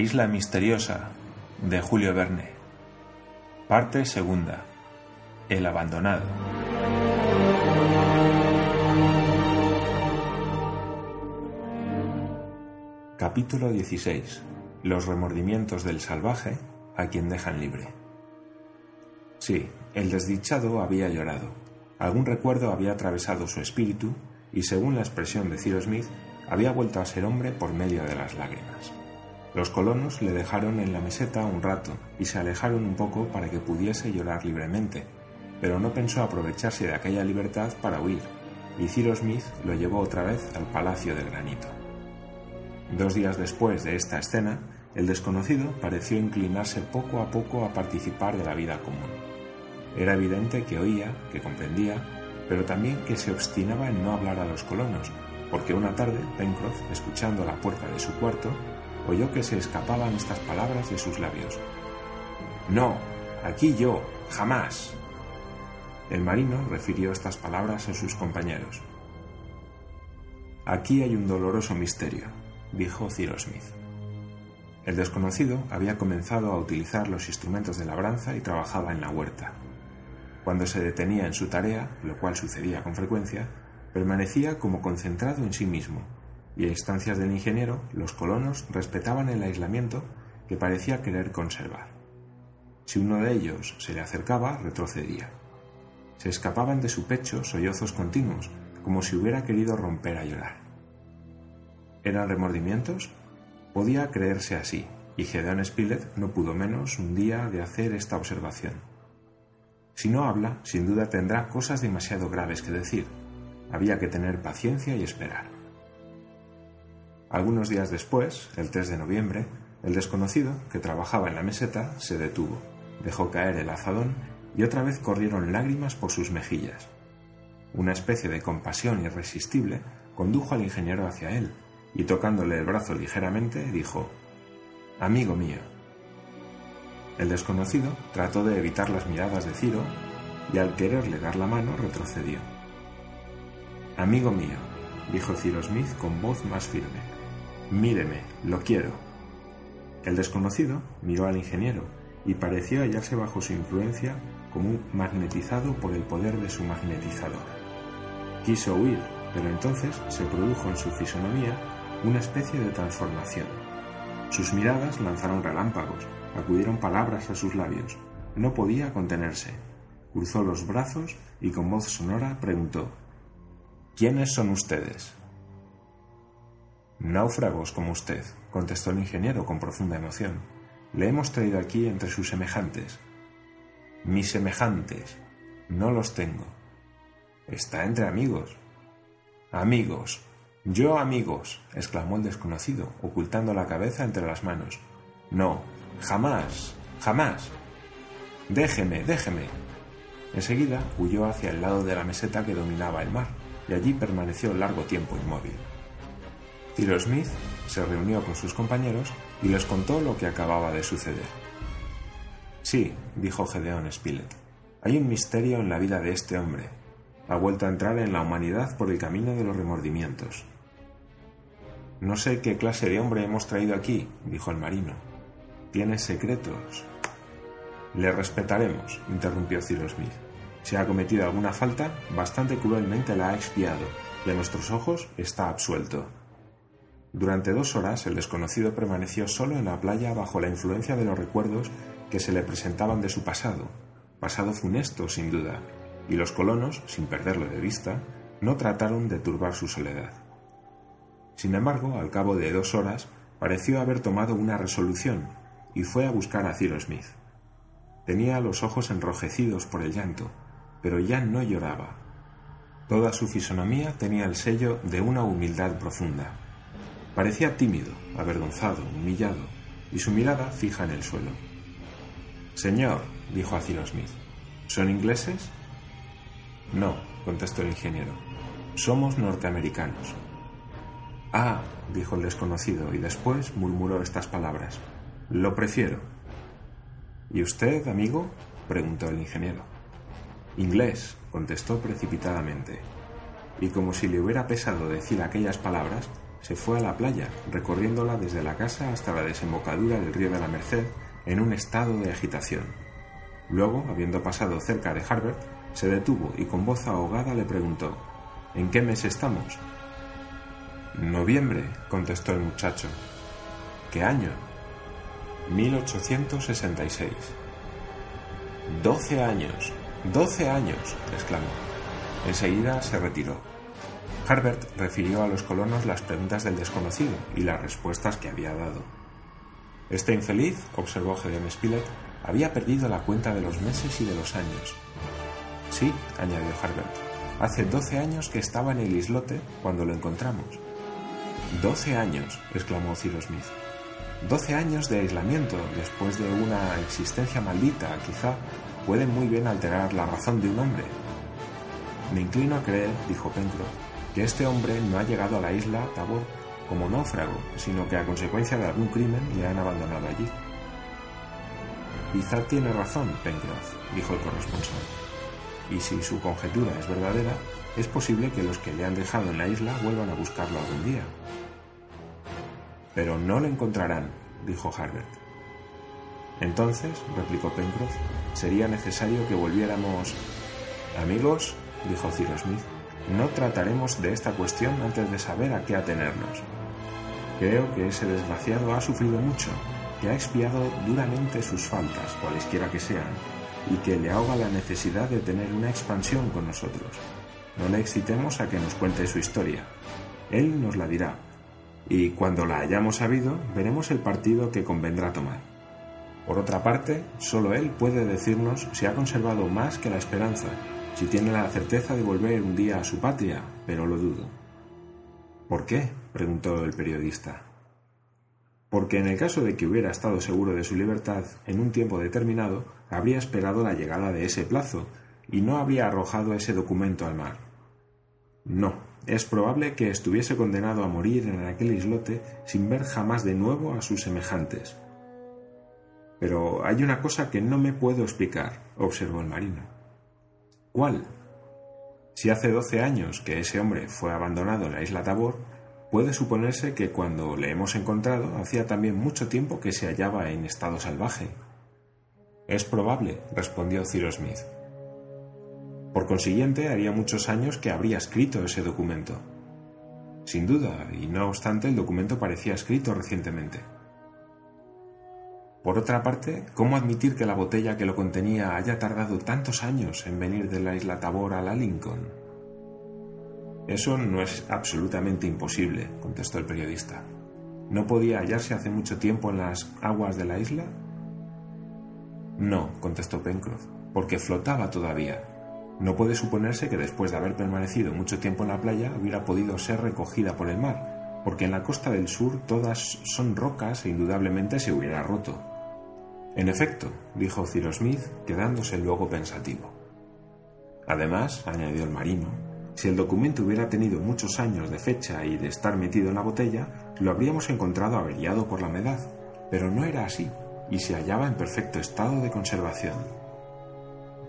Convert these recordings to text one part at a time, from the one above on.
isla misteriosa de Julio Verne. Parte segunda. El abandonado. Capítulo 16. Los remordimientos del salvaje a quien dejan libre. Sí, el desdichado había llorado. Algún recuerdo había atravesado su espíritu y, según la expresión de Ciro Smith, había vuelto a ser hombre por medio de las lágrimas. Los colonos le dejaron en la meseta un rato y se alejaron un poco para que pudiese llorar libremente, pero no pensó aprovecharse de aquella libertad para huir, y Ciro Smith lo llevó otra vez al Palacio del Granito. Dos días después de esta escena, el desconocido pareció inclinarse poco a poco a participar de la vida común. Era evidente que oía, que comprendía, pero también que se obstinaba en no hablar a los colonos, porque una tarde Pencroff, escuchando la puerta de su cuarto, oyó que se escapaban estas palabras de sus labios. No, aquí yo, jamás. El marino refirió estas palabras a sus compañeros. Aquí hay un doloroso misterio, dijo Cyrus Smith. El desconocido había comenzado a utilizar los instrumentos de labranza y trabajaba en la huerta. Cuando se detenía en su tarea, lo cual sucedía con frecuencia, permanecía como concentrado en sí mismo, y a instancias del ingeniero, los colonos respetaban el aislamiento que parecía querer conservar. Si uno de ellos se le acercaba, retrocedía. Se escapaban de su pecho sollozos continuos, como si hubiera querido romper a llorar. ¿Eran remordimientos? Podía creerse así, y Gedeon Spilett no pudo menos un día de hacer esta observación. Si no habla, sin duda tendrá cosas demasiado graves que decir, había que tener paciencia y esperar. Algunos días después, el 3 de noviembre, el desconocido, que trabajaba en la meseta, se detuvo, dejó caer el azadón y otra vez corrieron lágrimas por sus mejillas. Una especie de compasión irresistible condujo al ingeniero hacia él y tocándole el brazo ligeramente dijo, Amigo mío. El desconocido trató de evitar las miradas de Ciro y al quererle dar la mano retrocedió. Amigo mío, dijo Ciro Smith con voz más firme, míreme, lo quiero. El desconocido miró al ingeniero y pareció hallarse bajo su influencia como un magnetizado por el poder de su magnetizador. Quiso huir, pero entonces se produjo en su fisonomía una especie de transformación. Sus miradas lanzaron relámpagos, acudieron palabras a sus labios. No podía contenerse. Cruzó los brazos y con voz sonora preguntó ¿Quiénes son ustedes? Náufragos como usted, contestó el ingeniero con profunda emoción. Le hemos traído aquí entre sus semejantes. Mis semejantes. No los tengo. Está entre amigos. Amigos. Yo amigos. exclamó el desconocido, ocultando la cabeza entre las manos. No, jamás, jamás. Déjeme, déjeme. Enseguida huyó hacia el lado de la meseta que dominaba el mar y allí permaneció largo tiempo inmóvil. Smith se reunió con sus compañeros y les contó lo que acababa de suceder. Sí, dijo Gedeón Spilett, hay un misterio en la vida de este hombre. Ha vuelto a entrar en la humanidad por el camino de los remordimientos. No sé qué clase de hombre hemos traído aquí, dijo el marino. Tiene secretos. Le respetaremos, interrumpió Cyrus Smith. Si ha cometido alguna falta, bastante cruelmente la ha expiado, y a nuestros ojos está absuelto. Durante dos horas el desconocido permaneció solo en la playa bajo la influencia de los recuerdos que se le presentaban de su pasado, pasado funesto sin duda, y los colonos, sin perderlo de vista, no trataron de turbar su soledad. Sin embargo, al cabo de dos horas, pareció haber tomado una resolución y fue a buscar a Ciro Smith. Tenía los ojos enrojecidos por el llanto, pero ya no lloraba. Toda su fisonomía tenía el sello de una humildad profunda. Parecía tímido, avergonzado, humillado, y su mirada fija en el suelo. Señor, dijo a Cyrus Smith, ¿son ingleses? No, contestó el ingeniero. Somos norteamericanos. Ah, dijo el desconocido, y después murmuró estas palabras. Lo prefiero. ¿Y usted, amigo? preguntó el ingeniero. Inglés, contestó precipitadamente. Y como si le hubiera pesado decir aquellas palabras, se fue a la playa, recorriéndola desde la casa hasta la desembocadura del río de la Merced en un estado de agitación. Luego, habiendo pasado cerca de Harbert, se detuvo y con voz ahogada le preguntó ¿En qué mes estamos? Noviembre, contestó el muchacho. ¿Qué año? 1866. Doce años. Doce años. exclamó. Enseguida se retiró. Harbert refirió a los colonos las preguntas del desconocido y las respuestas que había dado. Este infeliz, observó Gedeon Spilett, había perdido la cuenta de los meses y de los años. Sí, añadió Harbert, hace doce años que estaba en el islote cuando lo encontramos. Doce años, exclamó Cyrus Smith. Doce años de aislamiento después de una existencia maldita, quizá, pueden muy bien alterar la razón de un hombre. Me inclino a creer, dijo Pencroff, que este hombre no ha llegado a la isla Tabor como náufrago, sino que a consecuencia de algún crimen le han abandonado allí. Quizá tiene razón, Pencroff, dijo el corresponsal. Y si su conjetura es verdadera, es posible que los que le han dejado en la isla vuelvan a buscarlo algún día. Pero no lo encontrarán, dijo Harbert. Entonces, replicó Pencroff, sería necesario que volviéramos. Amigos, dijo Cyrus Smith, no trataremos de esta cuestión antes de saber a qué atenernos. Creo que ese desgraciado ha sufrido mucho, que ha expiado duramente sus faltas, cualesquiera que sean, y que le ahoga la necesidad de tener una expansión con nosotros. No le excitemos a que nos cuente su historia. Él nos la dirá, y cuando la hayamos sabido, veremos el partido que convendrá tomar. Por otra parte, solo él puede decirnos si ha conservado más que la esperanza, si tiene la certeza de volver un día a su patria, pero lo dudo. ¿Por qué? preguntó el periodista. Porque en el caso de que hubiera estado seguro de su libertad en un tiempo determinado, habría esperado la llegada de ese plazo y no habría arrojado ese documento al mar. No, es probable que estuviese condenado a morir en aquel islote sin ver jamás de nuevo a sus semejantes. Pero hay una cosa que no me puedo explicar, observó el marino. ¿Cuál? Si hace doce años que ese hombre fue abandonado en la isla Tabor, puede suponerse que cuando le hemos encontrado hacía también mucho tiempo que se hallaba en estado salvaje. Es probable, respondió Cyrus Smith. Por consiguiente, haría muchos años que habría escrito ese documento. Sin duda, y no obstante, el documento parecía escrito recientemente. Por otra parte, ¿cómo admitir que la botella que lo contenía haya tardado tantos años en venir de la isla Tabor a la Lincoln? Eso no es absolutamente imposible, contestó el periodista. ¿No podía hallarse hace mucho tiempo en las aguas de la isla? No, contestó Pencroff, porque flotaba todavía, no puede suponerse que después de haber permanecido mucho tiempo en la playa hubiera podido ser recogida por el mar, porque en la costa del sur todas son rocas e indudablemente se hubiera roto. En efecto, dijo Cyrus Smith, quedándose luego pensativo. Además, añadió el marino, si el documento hubiera tenido muchos años de fecha y de estar metido en la botella, lo habríamos encontrado averiado por la humedad, pero no era así, y se hallaba en perfecto estado de conservación.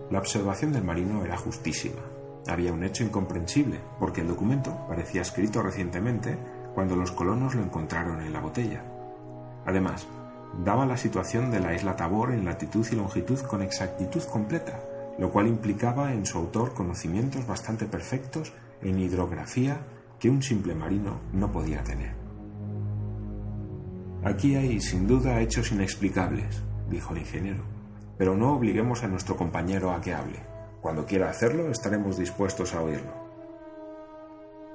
La observación del marino era justísima. Había un hecho incomprensible, porque el documento parecía escrito recientemente cuando los colonos lo encontraron en la botella. Además, daba la situación de la isla Tabor en latitud y longitud con exactitud completa, lo cual implicaba en su autor conocimientos bastante perfectos en hidrografía que un simple marino no podía tener. Aquí hay sin duda hechos inexplicables, dijo el ingeniero pero no obliguemos a nuestro compañero a que hable. Cuando quiera hacerlo, estaremos dispuestos a oírlo.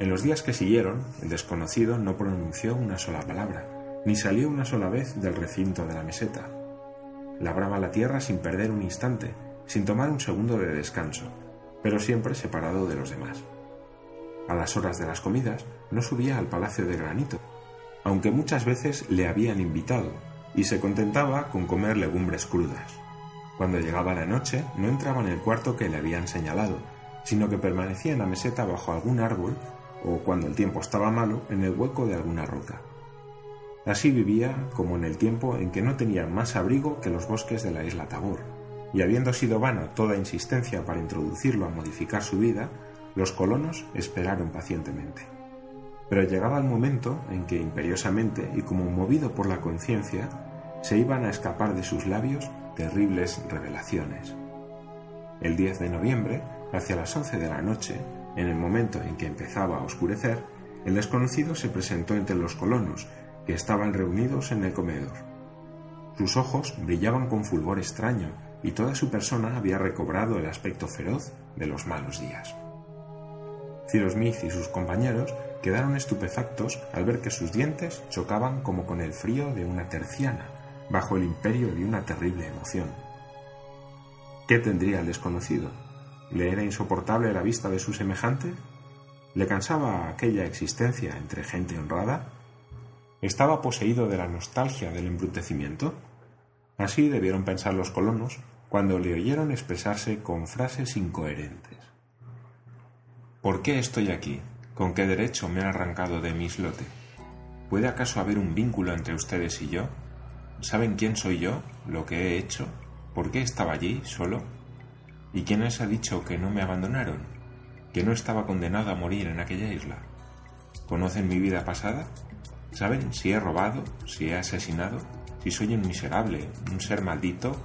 En los días que siguieron, el desconocido no pronunció una sola palabra, ni salió una sola vez del recinto de la meseta. Labraba la tierra sin perder un instante, sin tomar un segundo de descanso, pero siempre separado de los demás. A las horas de las comidas no subía al palacio de granito, aunque muchas veces le habían invitado, y se contentaba con comer legumbres crudas. Cuando llegaba la noche, no entraba en el cuarto que le habían señalado, sino que permanecía en la meseta bajo algún árbol o, cuando el tiempo estaba malo, en el hueco de alguna roca. Así vivía como en el tiempo en que no tenía más abrigo que los bosques de la isla Tabor, y habiendo sido vana toda insistencia para introducirlo a modificar su vida, los colonos esperaron pacientemente. Pero llegaba el momento en que imperiosamente y como movido por la conciencia, se iban a escapar de sus labios terribles revelaciones. El 10 de noviembre, hacia las 11 de la noche, en el momento en que empezaba a oscurecer, el desconocido se presentó entre los colonos, que estaban reunidos en el comedor. Sus ojos brillaban con fulgor extraño y toda su persona había recobrado el aspecto feroz de los malos días. Cyrus Smith y sus compañeros quedaron estupefactos al ver que sus dientes chocaban como con el frío de una terciana, bajo el imperio de una terrible emoción. ¿Qué tendría el desconocido? ¿Le era insoportable la vista de su semejante? ¿Le cansaba aquella existencia entre gente honrada? ¿Estaba poseído de la nostalgia del embrutecimiento? Así debieron pensar los colonos cuando le oyeron expresarse con frases incoherentes. ¿Por qué estoy aquí? ¿Con qué derecho me han arrancado de mi islote? ¿Puede acaso haber un vínculo entre ustedes y yo? ¿Saben quién soy yo? ¿Lo que he hecho? ¿Por qué estaba allí, solo? ¿Y quién les ha dicho que no me abandonaron? ¿Que no estaba condenado a morir en aquella isla? ¿Conocen mi vida pasada? ¿Saben si he robado, si he asesinado, si soy un miserable, un ser maldito,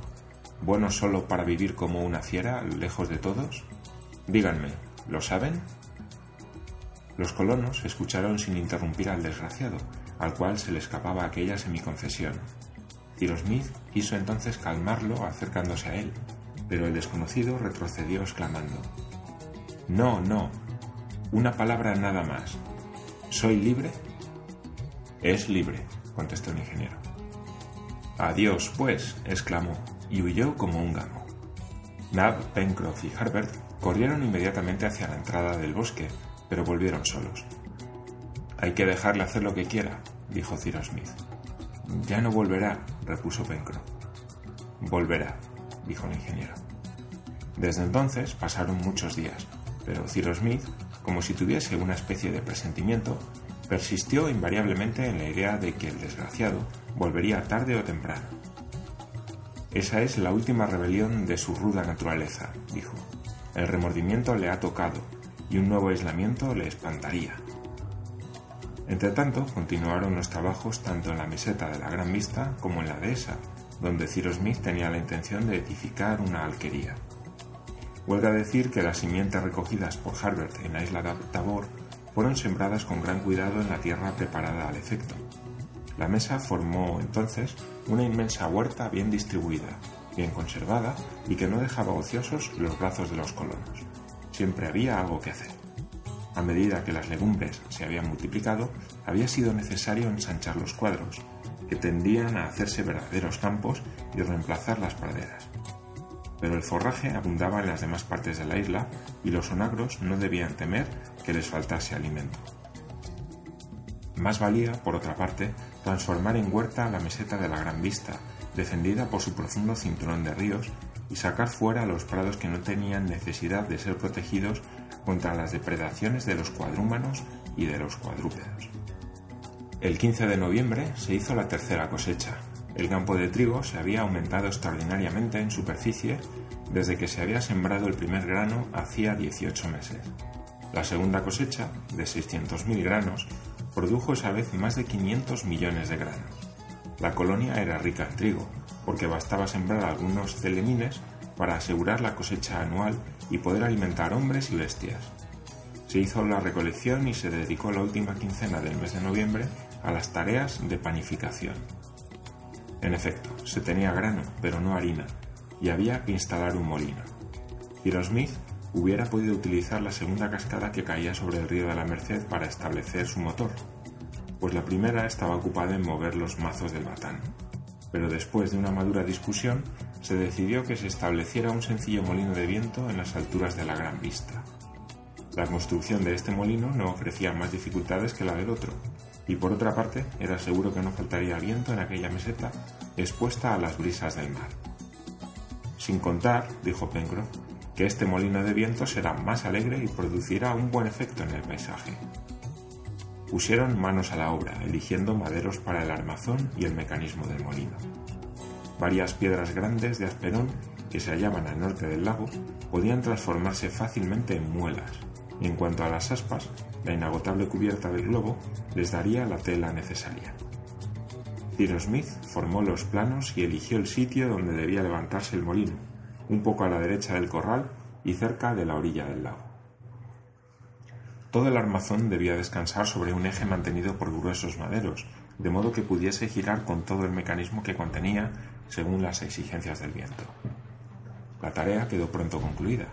bueno solo para vivir como una fiera, lejos de todos? Díganme, ¿lo saben? Los colonos escucharon sin interrumpir al desgraciado, al cual se le escapaba aquella semiconfesión. Cyrus Smith quiso entonces calmarlo acercándose a él, pero el desconocido retrocedió exclamando No, no, una palabra nada más. ¿Soy libre? Es libre, contestó el ingeniero. Adiós, pues, exclamó, y huyó como un gamo. Nab, Pencroff y Herbert corrieron inmediatamente hacia la entrada del bosque, pero volvieron solos. Hay que dejarle hacer lo que quiera, dijo Cyrus Smith. Ya no volverá, repuso Pencroff. Volverá, dijo el ingeniero. Desde entonces pasaron muchos días, pero Cyrus Smith, como si tuviese una especie de presentimiento, persistió invariablemente en la idea de que el desgraciado volvería tarde o temprano. Esa es la última rebelión de su ruda naturaleza, dijo. El remordimiento le ha tocado y un nuevo aislamiento le espantaría. Entretanto, continuaron los trabajos tanto en la meseta de la Gran Vista como en la dehesa, donde Cyrus Smith tenía la intención de edificar una alquería. Huelga decir que las simientes recogidas por Harbert en la isla de Tabor fueron sembradas con gran cuidado en la tierra preparada al efecto. La mesa formó entonces una inmensa huerta bien distribuida, bien conservada y que no dejaba ociosos los brazos de los colonos. Siempre había algo que hacer. A medida que las legumbres se habían multiplicado, había sido necesario ensanchar los cuadros, que tendían a hacerse verdaderos campos y reemplazar las praderas. Pero el forraje abundaba en las demás partes de la isla y los onagros no debían temer que les faltase alimento. Más valía, por otra parte, transformar en huerta la meseta de la Gran Vista, defendida por su profundo cinturón de ríos, y sacar fuera los prados que no tenían necesidad de ser protegidos contra las depredaciones de los cuadrúmanos y de los cuadrúpedos. El 15 de noviembre se hizo la tercera cosecha. El campo de trigo se había aumentado extraordinariamente en superficie desde que se había sembrado el primer grano hacía 18 meses. La segunda cosecha, de 600.000 granos, produjo esa vez más de 500 millones de granos. La colonia era rica en trigo, porque bastaba sembrar algunos celemines para asegurar la cosecha anual y poder alimentar hombres y bestias. Se hizo la recolección y se dedicó la última quincena del mes de noviembre a las tareas de panificación. En efecto, se tenía grano, pero no harina, y había que instalar un molino. Smith hubiera podido utilizar la segunda cascada que caía sobre el río de la Merced para establecer su motor, pues la primera estaba ocupada en mover los mazos del batán. Pero después de una madura discusión, se decidió que se estableciera un sencillo molino de viento en las alturas de la Gran Vista. La construcción de este molino no ofrecía más dificultades que la del otro, y por otra parte era seguro que no faltaría viento en aquella meseta expuesta a las brisas del mar. Sin contar, dijo Pencroff, que este molino de viento será más alegre y producirá un buen efecto en el paisaje. Pusieron manos a la obra, eligiendo maderos para el armazón y el mecanismo del molino. Varias piedras grandes de asperón que se hallaban al norte del lago podían transformarse fácilmente en muelas, en cuanto a las aspas, la inagotable cubierta del globo les daría la tela necesaria. Cyrus Smith formó los planos y eligió el sitio donde debía levantarse el molino, un poco a la derecha del corral y cerca de la orilla del lago. Todo el armazón debía descansar sobre un eje mantenido por gruesos maderos, de modo que pudiese girar con todo el mecanismo que contenía según las exigencias del viento. La tarea quedó pronto concluida.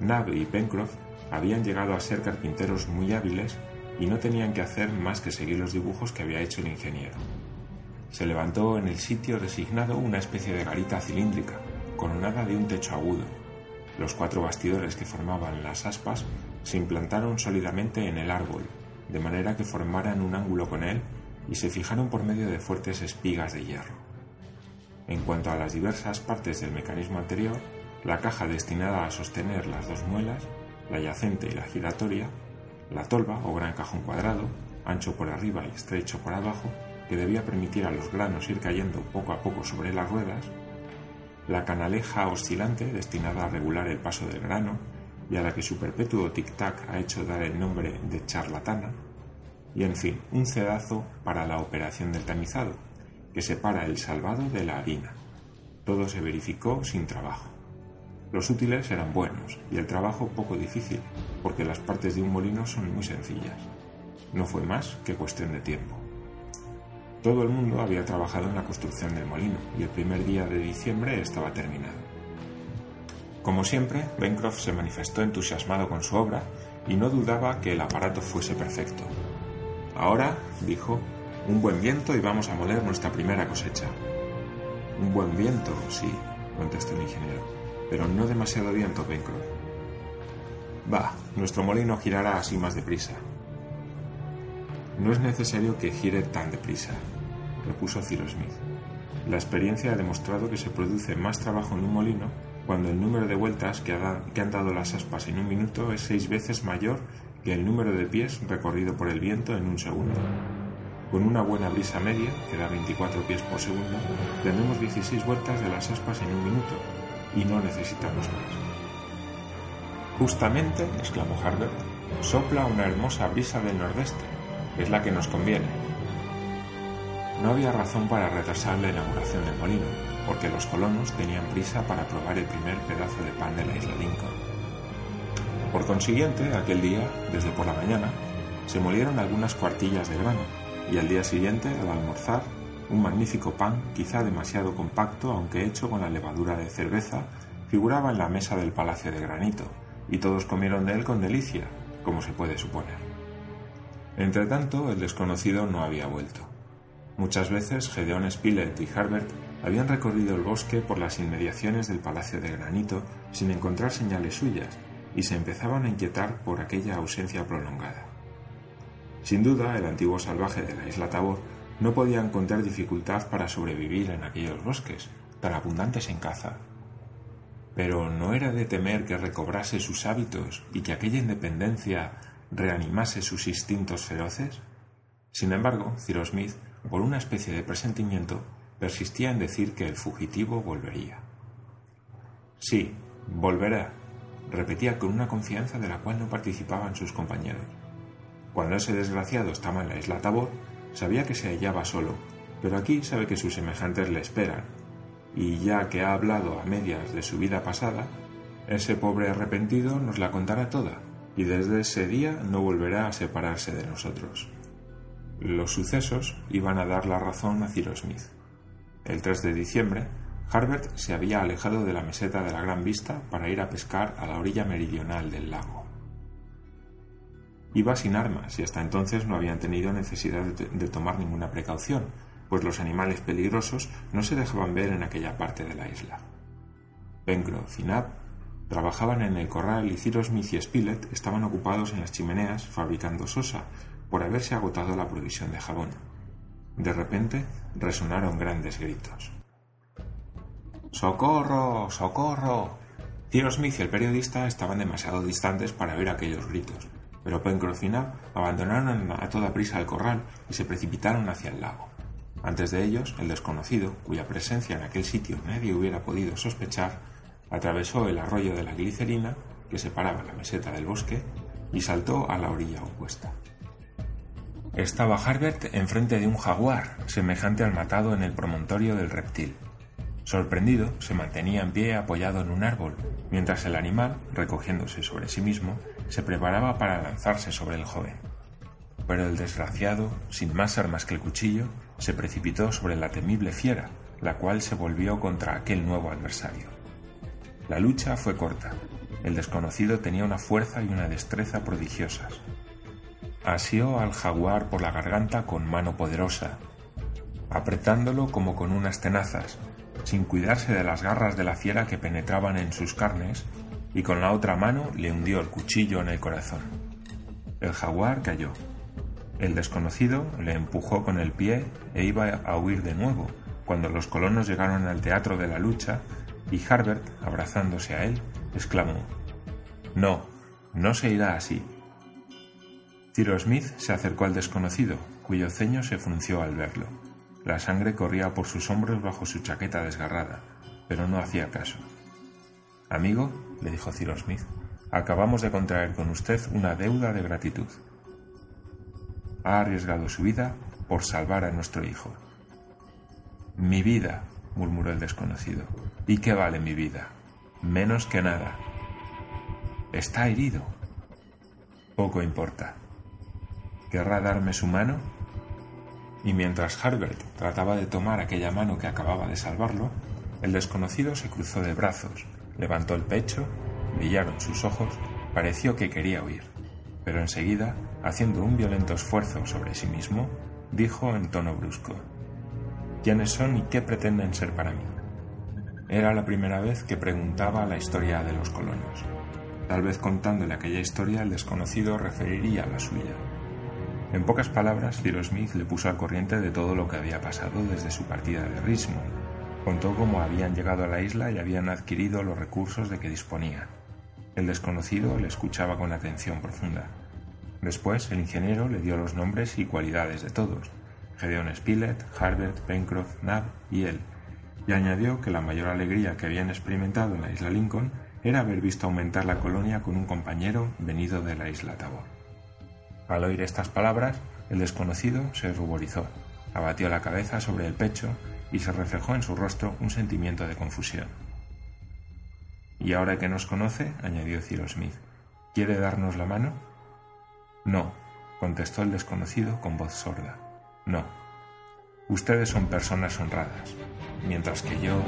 Nab y Pencroff habían llegado a ser carpinteros muy hábiles y no tenían que hacer más que seguir los dibujos que había hecho el ingeniero. Se levantó en el sitio designado una especie de garita cilíndrica, coronada de un techo agudo. Los cuatro bastidores que formaban las aspas se implantaron sólidamente en el árbol, de manera que formaran un ángulo con él y se fijaron por medio de fuertes espigas de hierro. En cuanto a las diversas partes del mecanismo anterior, la caja destinada a sostener las dos muelas, la yacente y la giratoria, la tolva o gran cajón cuadrado, ancho por arriba y estrecho por abajo, que debía permitir a los granos ir cayendo poco a poco sobre las ruedas, la canaleja oscilante destinada a regular el paso del grano y a la que su perpetuo tic-tac ha hecho dar el nombre de charlatana, y en fin, un cedazo para la operación del tamizado, que separa el salvado de la harina. Todo se verificó sin trabajo. Los útiles eran buenos y el trabajo poco difícil, porque las partes de un molino son muy sencillas. No fue más que cuestión de tiempo. Todo el mundo había trabajado en la construcción del molino y el primer día de diciembre estaba terminado. Como siempre, Bencroft se manifestó entusiasmado con su obra y no dudaba que el aparato fuese perfecto. Ahora, dijo, un buen viento y vamos a moler nuestra primera cosecha. Un buen viento, sí, contestó el ingeniero, pero no demasiado viento, Bencroft. Va, nuestro molino girará así más deprisa. No es necesario que gire tan deprisa, repuso Cyrus Smith. La experiencia ha demostrado que se produce más trabajo en un molino cuando el número de vueltas que, han dado las aspas en un minuto es seis veces mayor que el número de pies recorrido por el viento en un segundo. Con una buena brisa media, que da 24 pies por segundo, tendremos 16 vueltas de las aspas en un minuto, y no necesitamos más. Justamente, exclamó Harbert, sopla una hermosa brisa del nordeste, es la que nos conviene. No había razón para retrasar la inauguración del molino, porque los colonos tenían prisa para probar el primer pedazo de pan de la isla Lincoln. Por consiguiente, aquel día, desde por la mañana, se molieron algunas cuartillas de grano, y al día siguiente, al almorzar, un magnífico pan, quizá demasiado compacto, aunque hecho con la levadura de cerveza, figuraba en la mesa del palacio de granito, y todos comieron de él con delicia, como se puede suponer. Entretanto, el desconocido no había vuelto. Muchas veces Gedeón Spilett y Herbert habían recorrido el bosque por las inmediaciones del Palacio de Granito sin encontrar señales suyas y se empezaban a inquietar por aquella ausencia prolongada. Sin duda, el antiguo salvaje de la isla Tabor no podía encontrar dificultad para sobrevivir en aquellos bosques, tan abundantes en caza. Pero no era de temer que recobrase sus hábitos y que aquella independencia reanimase sus instintos feroces. Sin embargo, Cyrus Smith, por una especie de presentimiento, persistía en decir que el fugitivo volvería. Sí, volverá, repetía con una confianza de la cual no participaban sus compañeros. Cuando ese desgraciado estaba en la isla Tabor, sabía que se hallaba solo, pero aquí sabe que sus semejantes le esperan, y ya que ha hablado a medias de su vida pasada, ese pobre arrepentido nos la contará toda, y desde ese día no volverá a separarse de nosotros. Los sucesos iban a dar la razón a Cyrus Smith. El 3 de diciembre, Harbert se había alejado de la meseta de la Gran Vista para ir a pescar a la orilla meridional del lago. Iba sin armas y hasta entonces no habían tenido necesidad de, tomar ninguna precaución, pues los animales peligrosos no se dejaban ver en aquella parte de la isla. Pencroff y Nab trabajaban en el corral y Cyrus Smith y Spilett estaban ocupados en las chimeneas fabricando sosa por haberse agotado la provisión de jabón. De repente resonaron grandes gritos. ¡Socorro! ¡Socorro! Cyrus Smith y el periodista estaban demasiado distantes para oír aquellos gritos, pero Nab abandonaron a toda prisa el corral y se precipitaron hacia el lago. Antes de ellos, el desconocido, cuya presencia en aquel sitio nadie hubiera podido sospechar, atravesó el arroyo de la glicerina que separaba la meseta del bosque y saltó a la orilla opuesta. Estaba Harbert enfrente de un jaguar, semejante al matado en el promontorio del reptil. Sorprendido, se mantenía en pie apoyado en un árbol, mientras el animal, recogiéndose sobre sí mismo, se preparaba para lanzarse sobre el joven. Pero el desgraciado, sin más armas que el cuchillo, se precipitó sobre la temible fiera, la cual se volvió contra aquel nuevo adversario. La lucha fue corta. El desconocido tenía una fuerza y una destreza prodigiosas, asió al jaguar por la garganta con mano poderosa, apretándolo como con unas tenazas, sin cuidarse de las garras de la fiera que penetraban en sus carnes, y con la otra mano le hundió el cuchillo en el corazón. El jaguar cayó. El desconocido le empujó con el pie e iba a huir de nuevo, cuando los colonos llegaron al teatro de la lucha y Harbert, abrazándose a él, exclamó No, no se irá así. Tiro Smith se acercó al desconocido, cuyo ceño se frunció al verlo. La sangre corría por sus hombros bajo su chaqueta desgarrada, pero no hacía caso. Amigo, le dijo Cyrus Smith, acabamos de contraer con usted una deuda de gratitud. Ha arriesgado su vida por salvar a nuestro hijo. Mi vida, murmuró el desconocido. ¿Y qué vale mi vida? Menos que nada. Está herido. Poco importa. ¿Querrá darme su mano? Y mientras Harbert trataba de tomar aquella mano que acababa de salvarlo, el desconocido se cruzó de brazos, levantó el pecho, brillaron sus ojos, pareció que quería huir, pero enseguida, haciendo un violento esfuerzo sobre sí mismo, dijo en tono brusco, ¿Quiénes son y qué pretenden ser para mí? Era la primera vez que preguntaba la historia de los colonos. Tal vez contándole aquella historia el desconocido referiría la suya. En pocas palabras, Cyrus Smith le puso al corriente de todo lo que había pasado desde su partida de Richmond. Contó cómo habían llegado a la isla y habían adquirido los recursos de que disponía. El desconocido le escuchaba con atención profunda. Después, el ingeniero le dio los nombres y cualidades de todos, Gedeon Spilett, Harbert, Pencroff, Nab y él, y añadió que la mayor alegría que habían experimentado en la isla Lincoln era haber visto aumentar la colonia con un compañero venido de la isla Tabor. Al oír estas palabras, el desconocido se ruborizó, abatió la cabeza sobre el pecho y se reflejó en su rostro un sentimiento de confusión. Y ahora que nos conoce, añadió Cyrus Smith, ¿quiere darnos la mano? No, contestó el desconocido con voz sorda. No. Ustedes son personas honradas, mientras que yo...